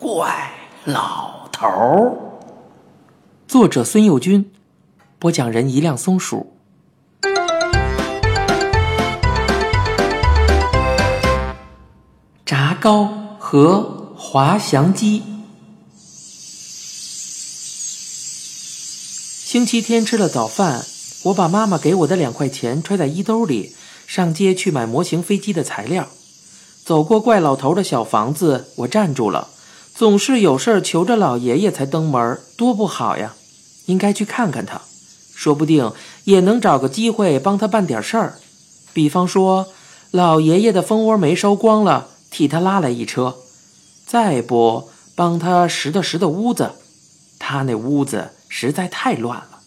怪老头儿。作者孙幼军，播讲人一辆松鼠。炸糕和滑翔机。星期天吃了早饭，我把妈妈给我的两块钱揣在衣兜里，上街去买模型飞机的材料。走过怪老头的小房子，我站住了。总是有事求着老爷爷才登门，多不好呀！应该去看看他，说不定也能找个机会帮他办点事儿。比方说，老爷爷的蜂窝煤烧光了，替他拉来一车；再不帮他拾掇拾掇屋子，他那屋子实在太乱了。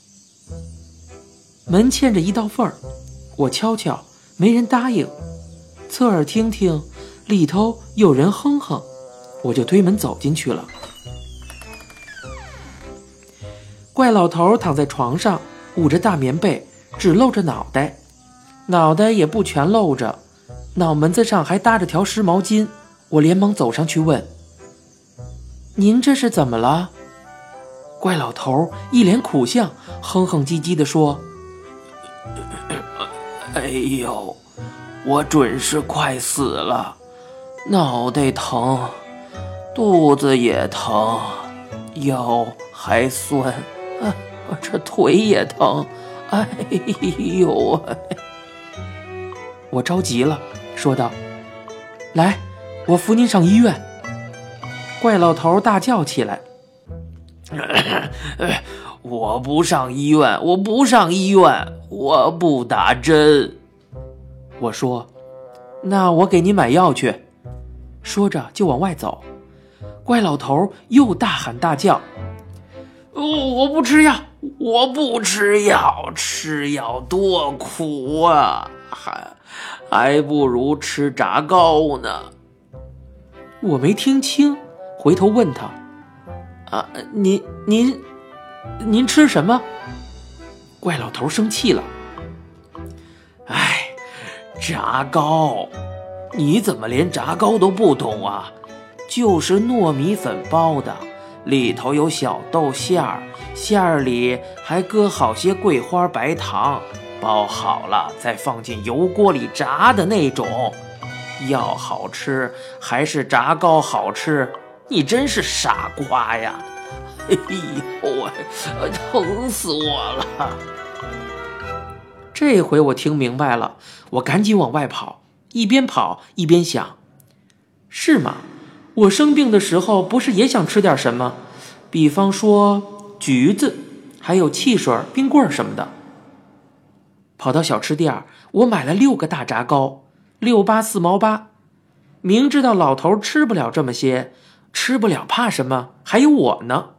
门嵌着一道缝儿，我敲敲，没人答应。侧耳听听，里头有人哼哼。我就推门走进去了。怪老头躺在床上，捂着大棉被，只露着脑袋，脑袋也不全露着，脑门子上还搭着条湿毛巾。我连忙走上去问：“您这是怎么了？”怪老头一脸苦相，哼哼唧唧地说：“哎呦，我准是快死了，脑袋疼。”肚子也疼，腰还酸，啊，这腿也疼，哎呦！我着急了，说道：“来，我扶您上医院。”怪老头大叫起来：“我不上医院，我不上医院，我不打针。”我说：“那我给你买药去。”说着就往外走。怪老头又大喊大叫：“我不吃药，我不吃药，吃药多苦啊！还还不如吃炸糕呢。”我没听清，回头问他：“啊，您您您吃什么？”怪老头生气了：“哎，炸糕，你怎么连炸糕都不懂啊？”就是糯米粉包的，里头有小豆馅儿，馅儿里还搁好些桂花白糖，包好了再放进油锅里炸的那种。要好吃还是炸糕好吃？你真是傻瓜呀！哎呦喂，疼死我了！这回我听明白了，我赶紧往外跑，一边跑一边想：是吗？我生病的时候，不是也想吃点什么？比方说橘子，还有汽水、冰棍什么的。跑到小吃店，我买了六个大炸糕，六八四毛八。明知道老头吃不了这么些，吃不了怕什么？还有我呢。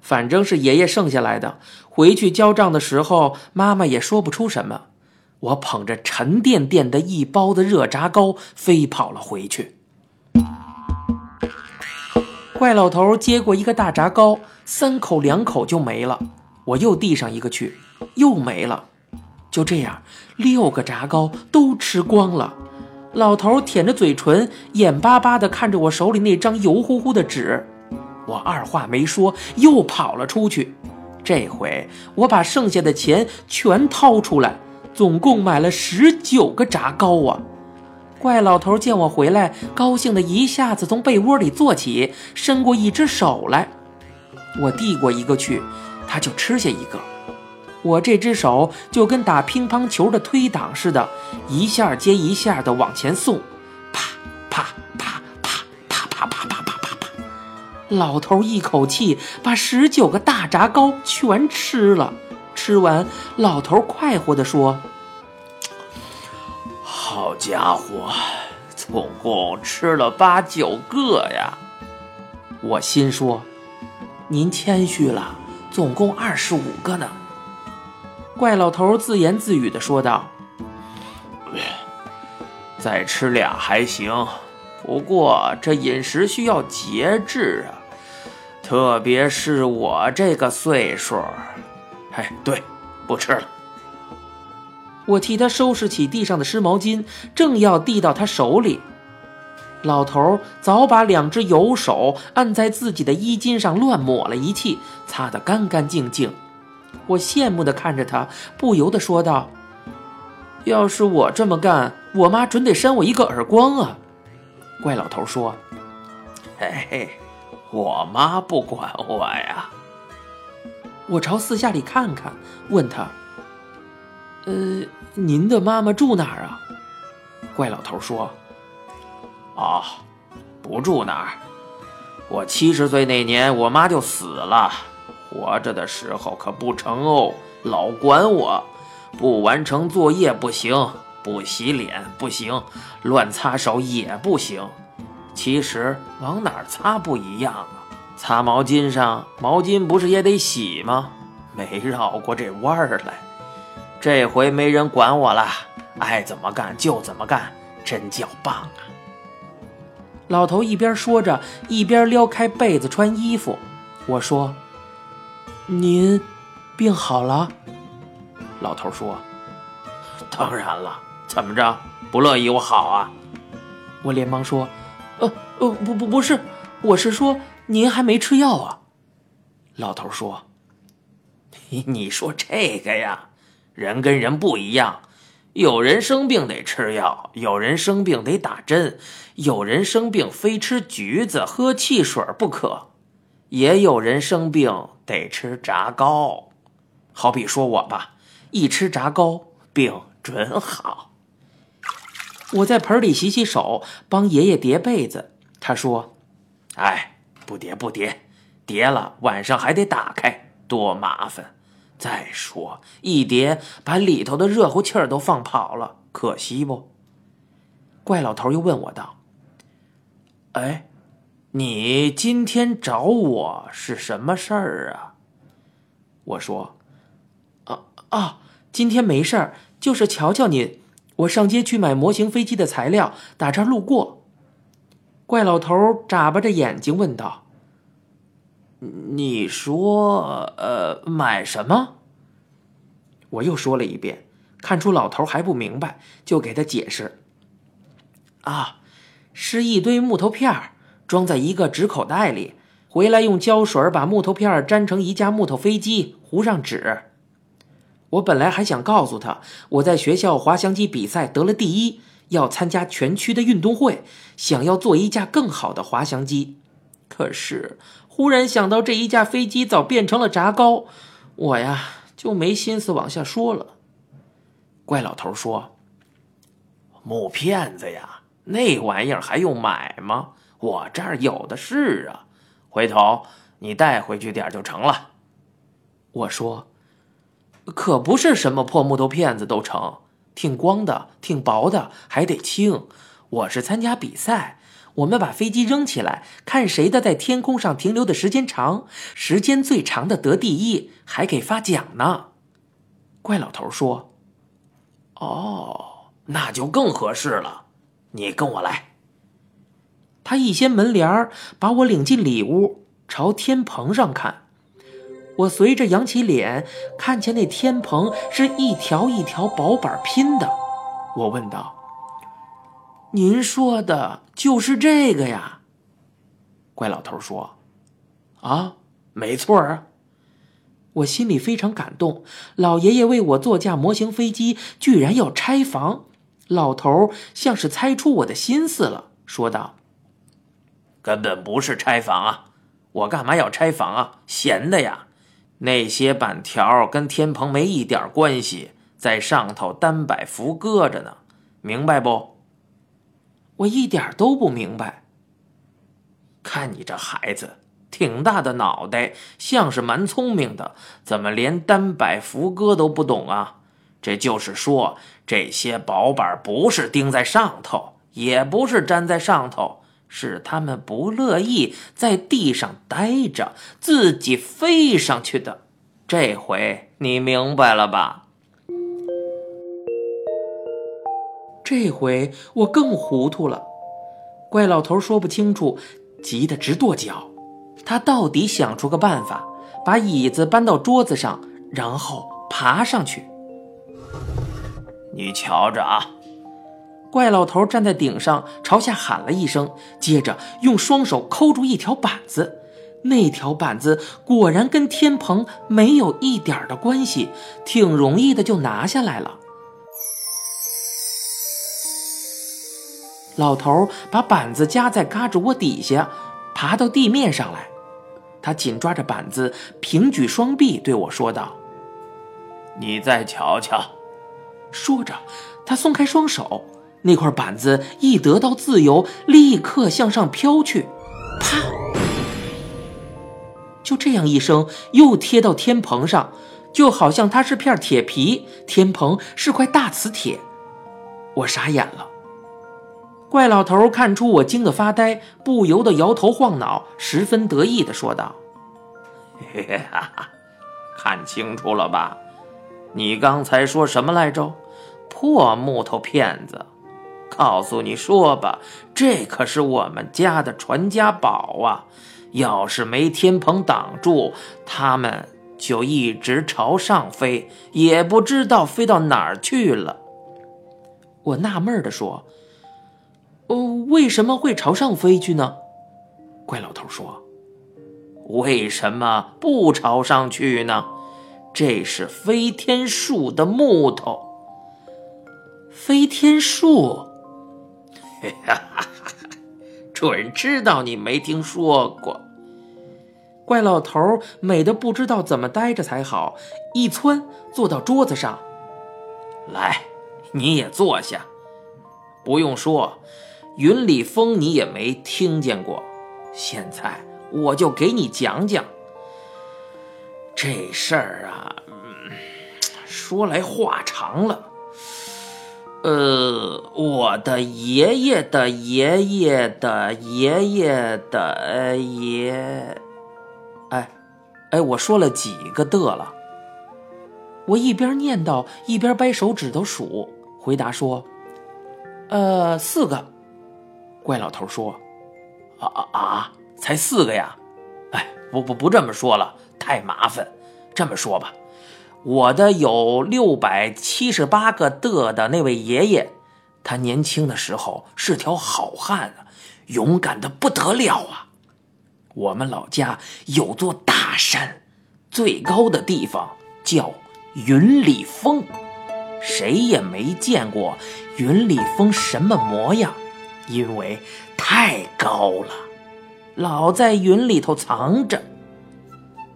反正是爷爷剩下来的，回去交账的时候，妈妈也说不出什么。我捧着沉甸甸的一包的热炸糕，飞跑了回去。怪老头接过一个大炸糕，三口两口就没了。我又递上一个去，又没了。就这样，六个炸糕都吃光了。老头舔着嘴唇，眼巴巴地看着我手里那张油乎乎的纸。我二话没说，又跑了出去。这回我把剩下的钱全掏出来，总共买了十九个炸糕啊！怪老头见我回来，高兴的一下子从被窝里坐起，伸过一只手来。我递过一个去，他就吃下一个。我这只手就跟打乒乓球的推挡似的，一下接一下的往前送，啪啪啪啪啪啪啪啪啪啪啪。老头一口气把十九个大炸糕全吃了。吃完，老头快活地说。家伙，总共吃了八九个呀！我心说：“您谦虚了，总共二十五个呢。”怪老头自言自语的说道：“再吃俩还行，不过这饮食需要节制啊，特别是我这个岁数。哎，对，不吃了。”我替他收拾起地上的湿毛巾，正要递到他手里，老头早把两只油手按在自己的衣襟上乱抹了一气，擦得干干净净。我羡慕地看着他，不由得说道：“要是我这么干，我妈准得扇我一个耳光啊！”怪老头说：“嘿嘿，我妈不管我呀。”我朝四下里看看，问他：“呃，您的妈妈住哪儿啊？”怪老头说。哦，不住哪儿。我七十岁那年，我妈就死了。活着的时候可不成哦，老管我，不完成作业不行，不洗脸不行，乱擦手也不行。其实往哪儿擦不一样啊？擦毛巾上，毛巾不是也得洗吗？没绕过这弯儿来。这回没人管我了，爱怎么干就怎么干，真叫棒啊！老头一边说着，一边撩开被子穿衣服。我说：“您病好了？”老头说：“当然了，怎么着，不乐意我好啊？”我连忙说：“呃呃，不不不是，我是说您还没吃药啊。”老头说：“ 你说这个呀，人跟人不一样。”有人生病得吃药，有人生病得打针，有人生病非吃橘子、喝汽水不可，也有人生病得吃炸糕。好比说我吧，一吃炸糕，病准好。我在盆里洗洗手，帮爷爷叠被子。他说：“哎，不叠不叠，叠了晚上还得打开，多麻烦。”再说一叠，把里头的热乎气儿都放跑了，可惜不？怪老头又问我道：“哎，你今天找我是什么事儿啊？”我说：“啊啊，今天没事儿，就是瞧瞧您。我上街去买模型飞机的材料，打这儿路过。”怪老头眨巴着眼睛问道。你说，呃，买什么？我又说了一遍，看出老头还不明白，就给他解释。啊，是一堆木头片儿，装在一个纸口袋里，回来用胶水把木头片儿粘成一架木头飞机，糊上纸。我本来还想告诉他，我在学校滑翔机比赛得了第一，要参加全区的运动会，想要做一架更好的滑翔机。可是，忽然想到这一架飞机早变成了炸糕，我呀就没心思往下说了。怪老头说：“木片子呀，那玩意儿还用买吗？我这儿有的是啊，回头你带回去点就成了。”我说：“可不是什么破木头片子都成，挺光的，挺薄的，还得轻。我是参加比赛。”我们把飞机扔起来，看谁的在天空上停留的时间长，时间最长的得第一，还给发奖呢。怪老头说：“哦，那就更合适了。你跟我来。”他一掀门帘把我领进里屋，朝天棚上看。我随着扬起脸，看见那天棚是一条一条薄板拼的。我问道。您说的就是这个呀？怪老头说：“啊，没错啊。”我心里非常感动。老爷爷为我做架模型飞机，居然要拆房。老头像是猜出我的心思了，说道：“根本不是拆房啊！我干嘛要拆房啊？闲的呀！那些板条跟天棚没一点关系，在上头单摆浮搁着呢，明白不？”我一点都不明白。看你这孩子，挺大的脑袋，像是蛮聪明的，怎么连单摆浮搁都不懂啊？这就是说，这些薄板不是钉在上头，也不是粘在上头，是他们不乐意在地上待着，自己飞上去的。这回你明白了吧？这回我更糊涂了，怪老头说不清楚，急得直跺脚。他到底想出个办法，把椅子搬到桌子上，然后爬上去。你瞧着啊，怪老头站在顶上，朝下喊了一声，接着用双手抠住一条板子。那条板子果然跟天棚没有一点的关系，挺容易的就拿下来了。老头把板子夹在嘎吱窝底下，爬到地面上来。他紧抓着板子，平举双臂对我说道：“你再瞧瞧。”说着，他松开双手，那块板子一得到自由，立刻向上飘去，啪！就这样一声，又贴到天棚上，就好像它是片铁皮，天棚是块大磁铁。我傻眼了。怪老头看出我惊得发呆，不由得摇头晃脑，十分得意地说道：“嘿嘿哈哈，看清楚了吧？你刚才说什么来着？破木头骗子！告诉你说吧，这可是我们家的传家宝啊！要是没天棚挡住，他们就一直朝上飞，也不知道飞到哪儿去了。”我纳闷地说。哦，为什么会朝上飞去呢？怪老头说：“为什么不朝上去呢？这是飞天树的木头。飞天树，哈哈，准知道你没听说过。”怪老头美得不知道怎么待着才好，一窜坐到桌子上。来，你也坐下。不用说。云里风你也没听见过，现在我就给你讲讲这事儿啊。说来话长了，呃，我的爷爷的爷爷的爷爷的爷，哎，哎，我说了几个的了？我一边念叨一边掰手指头数，回答说：“呃，四个。”怪老头说：“啊啊啊！才四个呀！哎，不不不这么说了，太麻烦。这么说吧，我的有六百七十八个的的那位爷爷，他年轻的时候是条好汉啊，勇敢的不得了啊。我们老家有座大山，最高的地方叫云里峰，谁也没见过云里峰什么模样。”因为太高了，老在云里头藏着。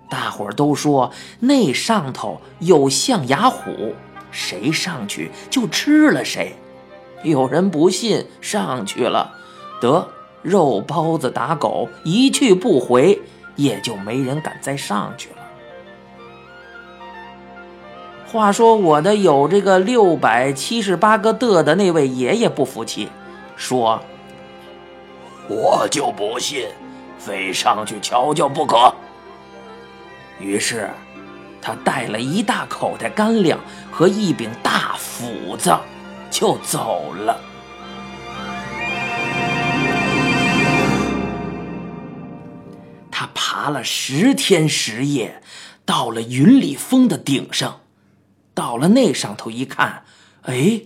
大伙儿都说那上头有象牙虎，谁上去就吃了谁。有人不信，上去了，得肉包子打狗，一去不回，也就没人敢再上去了。话说我的有这个六百七十八个的的那位爷爷不服气。说：“我就不信，非上去瞧瞧不可。”于是，他带了一大口袋干粮和一柄大斧子，就走了。他爬了十天十夜，到了云里峰的顶上。到了那上头一看，哎。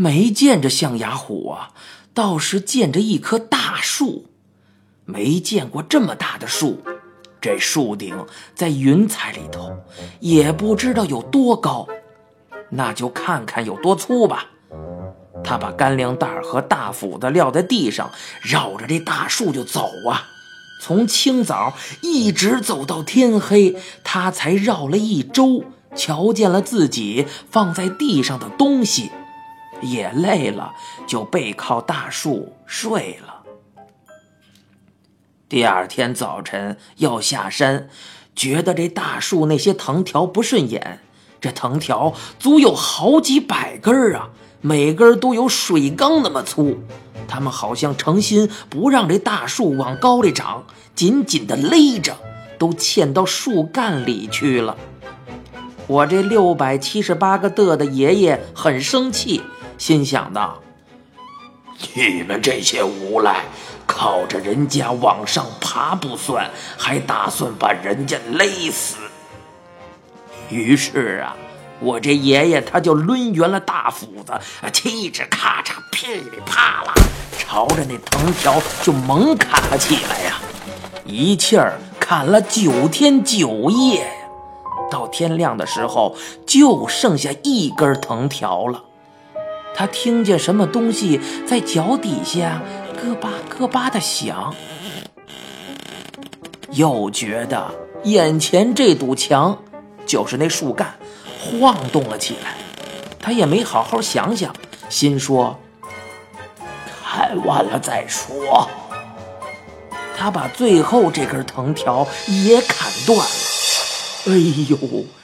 没见着象牙虎啊，倒是见着一棵大树。没见过这么大的树，这树顶在云彩里头，也不知道有多高。那就看看有多粗吧。他把干粮袋和大斧子撂在地上，绕着这大树就走啊。从清早一直走到天黑，他才绕了一周，瞧见了自己放在地上的东西。也累了，就背靠大树睡了。第二天早晨要下山，觉得这大树那些藤条不顺眼。这藤条足有好几百根啊，每根都有水缸那么粗。他们好像诚心不让这大树往高里长，紧紧地勒着，都嵌到树干里去了。我这六百七十八个的的爷爷很生气。心想道：“你们这些无赖，靠着人家往上爬不算，还打算把人家勒死。”于是啊，我这爷爷他就抡圆了大斧子，嘁哧咔嚓，噼里啪啦，朝着那藤条就猛砍了起来呀！一气儿砍了九天九夜呀！到天亮的时候，就剩下一根藤条了。他听见什么东西在脚底下咯巴咯巴的响，又觉得眼前这堵墙就是那树干。晃动了起来，他也没好好想想，心说：“砍完了再说。”他把最后这根藤条也砍断了。哎呦，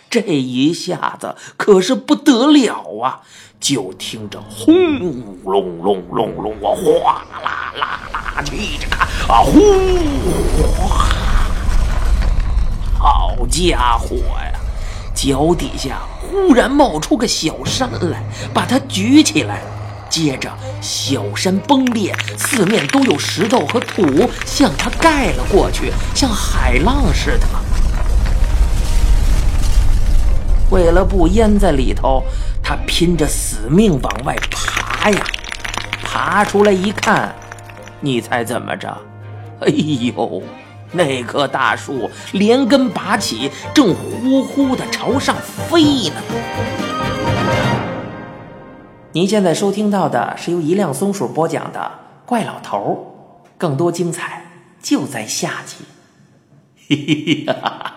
这一下子可是不得了啊！就听着轰隆隆隆隆啊，哗啦啦啦，去着看啊，呼！好家伙呀！脚底下忽然冒出个小山来，把它举起来。接着，小山崩裂，四面都有石头和土向它盖了过去，像海浪似的。为了不淹在里头，他拼着死命往外爬呀！爬出来一看，你猜怎么着？哎呦！那棵大树连根拔起，正呼呼的朝上飞呢。您现在收听到的是由一辆松鼠播讲的《怪老头》，更多精彩就在下集。嘿嘿哈哈。